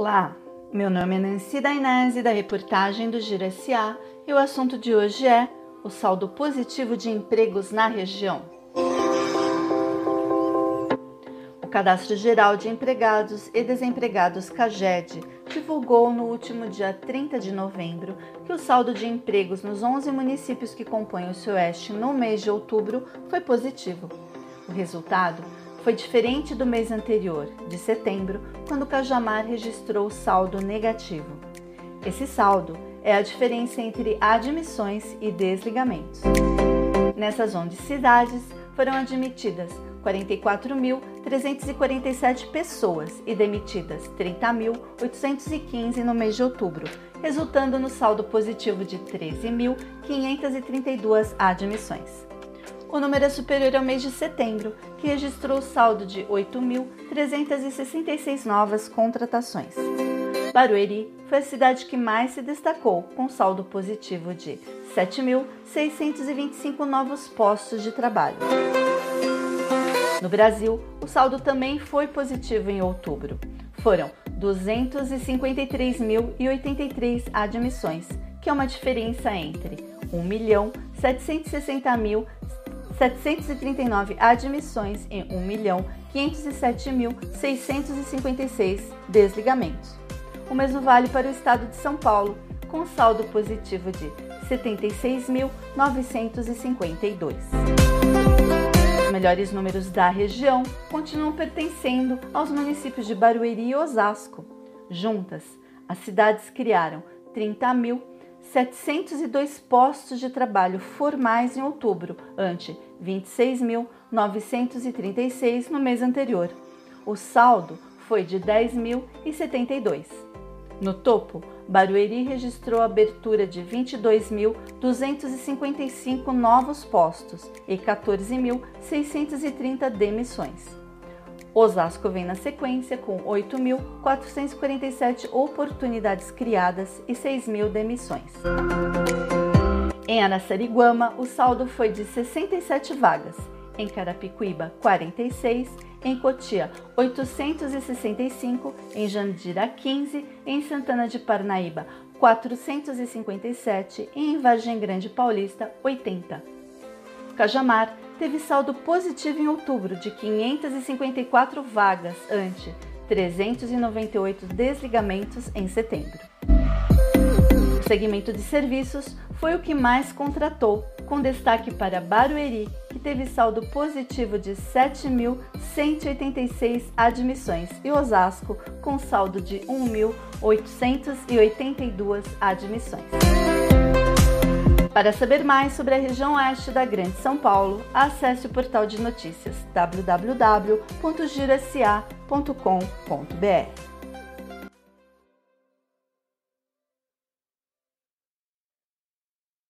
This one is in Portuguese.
Olá, meu nome é Nancy Dainese da reportagem do Giro SA e o assunto de hoje é o saldo positivo de empregos na região. O Cadastro Geral de Empregados e Desempregados CAGED divulgou no último dia 30 de novembro que o saldo de empregos nos 11 municípios que compõem o Sueste no mês de outubro foi positivo. O resultado foi diferente do mês anterior, de setembro, quando Cajamar registrou saldo negativo. Esse saldo é a diferença entre admissões e desligamentos. Nessas 11 cidades foram admitidas 44.347 pessoas e demitidas 30.815 no mês de outubro, resultando no saldo positivo de 13.532 admissões. O número é superior ao mês de setembro, que registrou saldo de 8.366 novas contratações. Barueri foi a cidade que mais se destacou, com saldo positivo de 7.625 novos postos de trabalho. No Brasil, o saldo também foi positivo em outubro. Foram 253.083 admissões, que é uma diferença entre 1.760.000 739 admissões e 1.507.656 desligamentos. O mesmo vale para o estado de São Paulo, com saldo positivo de 76.952. Os melhores números da região continuam pertencendo aos municípios de Barueri e Osasco. Juntas, as cidades criaram 30 mil 702 postos de trabalho formais em outubro, ante 26.936 no mês anterior. O saldo foi de 10.072. No topo, Barueri registrou a abertura de 22.255 novos postos e 14.630 demissões. Osasco vem na sequência com 8.447 oportunidades criadas e 6.000 demissões. Em Araçariguama, o saldo foi de 67 vagas, em Carapicuíba, 46, em Cotia, 865, em Jandira, 15, em Santana de Parnaíba, 457 e em Vargem Grande Paulista, 80. Cajamar teve saldo positivo em outubro de 554 vagas ante 398 desligamentos em setembro. O segmento de serviços foi o que mais contratou, com destaque para Barueri, que teve saldo positivo de 7.186 admissões, e Osasco, com saldo de 1.882 admissões. Para saber mais sobre a região oeste da Grande São Paulo, acesse o portal de notícias www.girosa.com.br.